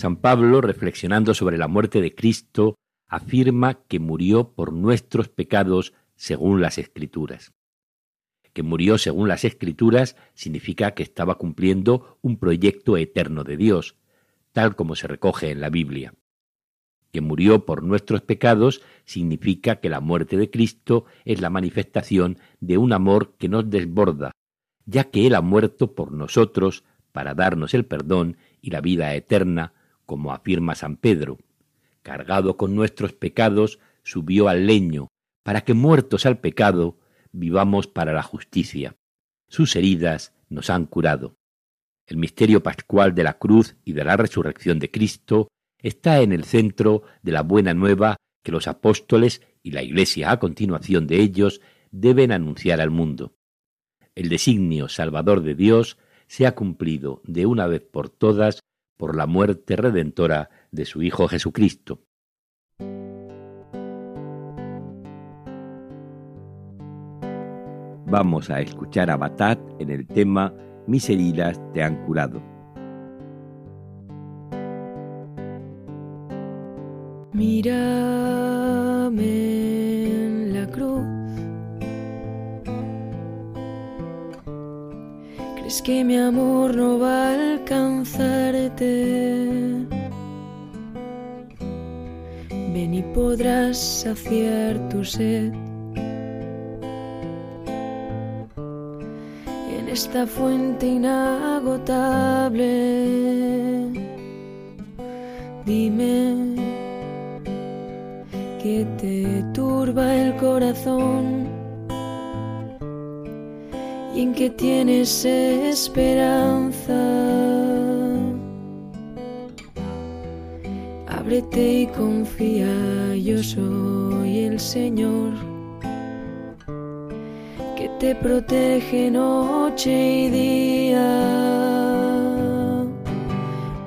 San Pablo, reflexionando sobre la muerte de Cristo, afirma que murió por nuestros pecados según las Escrituras. Que murió según las Escrituras significa que estaba cumpliendo un proyecto eterno de Dios, tal como se recoge en la Biblia. Que murió por nuestros pecados significa que la muerte de Cristo es la manifestación de un amor que nos desborda, ya que Él ha muerto por nosotros para darnos el perdón y la vida eterna como afirma San Pedro. Cargado con nuestros pecados, subió al leño, para que muertos al pecado, vivamos para la justicia. Sus heridas nos han curado. El misterio pascual de la cruz y de la resurrección de Cristo está en el centro de la buena nueva que los apóstoles y la Iglesia a continuación de ellos deben anunciar al mundo. El designio salvador de Dios se ha cumplido de una vez por todas por la muerte redentora de su Hijo Jesucristo. Vamos a escuchar a Batat en el tema Mis heridas te han curado. Mírame ¿Crees que mi amor no va a alcanzarte? Ven y podrás saciar tu sed. En esta fuente inagotable, dime que te turba el corazón y en que tienes esperanza. Ábrete y confía, yo soy el Señor que te protege noche y día.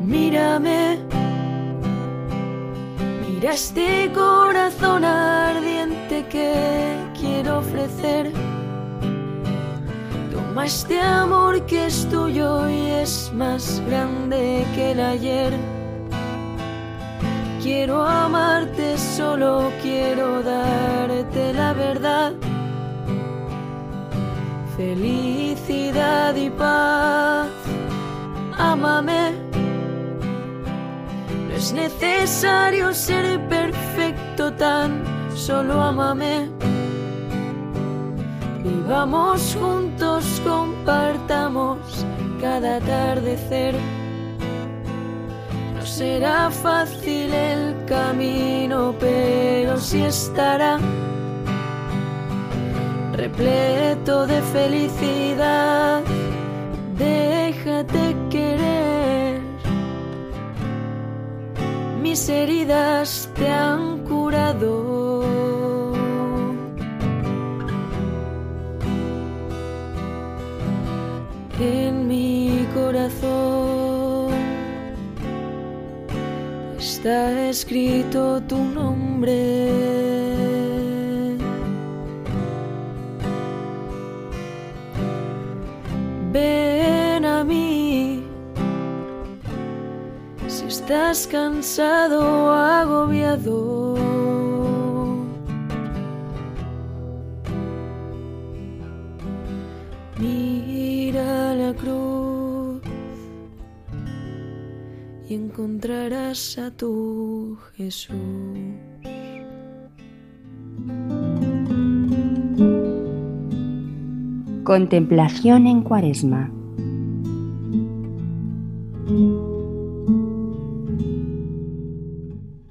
Mírame, mira este corazón ardiente que quiero ofrecer Toma este amor que es tuyo y es más grande que el ayer. Quiero amarte, solo quiero darte la verdad. Felicidad y paz, ámame. No es necesario ser perfecto tan, solo ámame. Vivamos juntos, compartamos cada atardecer. No será fácil el camino, pero sí estará repleto de felicidad. Déjate querer. Mis heridas te han curado. En mi corazón está escrito tu nombre. Ven a mí si estás cansado o agobiado. Encontrarás a tu Jesús. Contemplación en Cuaresma